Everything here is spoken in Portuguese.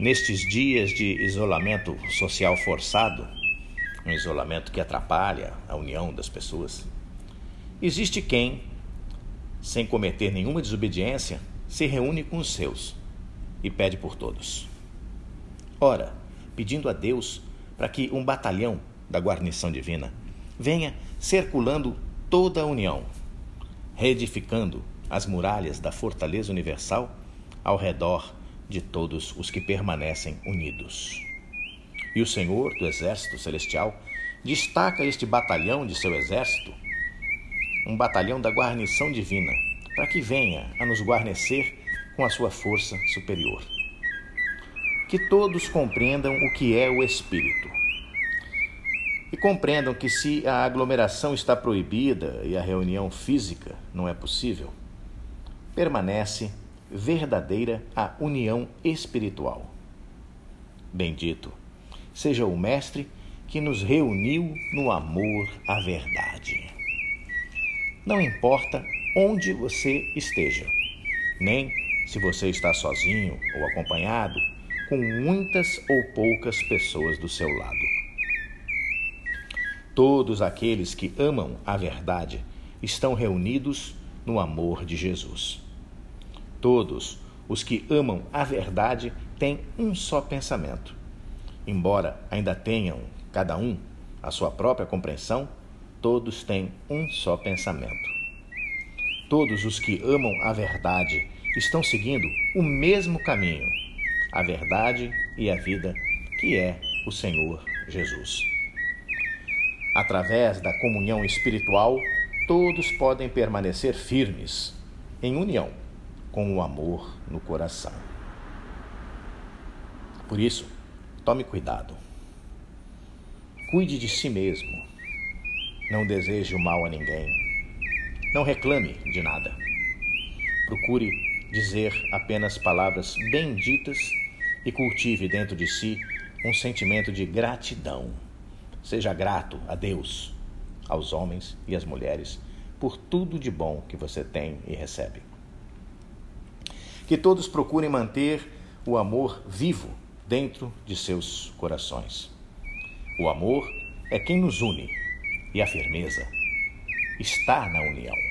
Nestes dias de isolamento social forçado, um isolamento que atrapalha a união das pessoas, existe quem, sem cometer nenhuma desobediência, se reúne com os seus e pede por todos. Ora, pedindo a Deus para que um batalhão da guarnição divina venha circulando toda a união, reedificando as muralhas da fortaleza universal ao redor de todos os que permanecem unidos. E o Senhor do Exército Celestial destaca este batalhão de seu exército, um batalhão da guarnição divina, para que venha a nos guarnecer com a sua força superior. Que todos compreendam o que é o Espírito. E compreendam que se a aglomeração está proibida e a reunião física não é possível, permanece verdadeira a união espiritual. Bendito seja o Mestre que nos reuniu no amor à verdade. Não importa onde você esteja, nem se você está sozinho ou acompanhado, com muitas ou poucas pessoas do seu lado. Todos aqueles que amam a verdade estão reunidos no amor de Jesus. Todos os que amam a verdade têm um só pensamento. Embora ainda tenham, cada um, a sua própria compreensão, todos têm um só pensamento. Todos os que amam a verdade estão seguindo o mesmo caminho, a verdade e a vida, que é o Senhor Jesus. Através da comunhão espiritual, todos podem permanecer firmes, em união com o amor no coração. Por isso, tome cuidado. Cuide de si mesmo. Não deseje o mal a ninguém. Não reclame de nada. Procure dizer apenas palavras benditas e cultive dentro de si um sentimento de gratidão. Seja grato a Deus, aos homens e às mulheres, por tudo de bom que você tem e recebe. Que todos procurem manter o amor vivo dentro de seus corações. O amor é quem nos une e a firmeza está na união.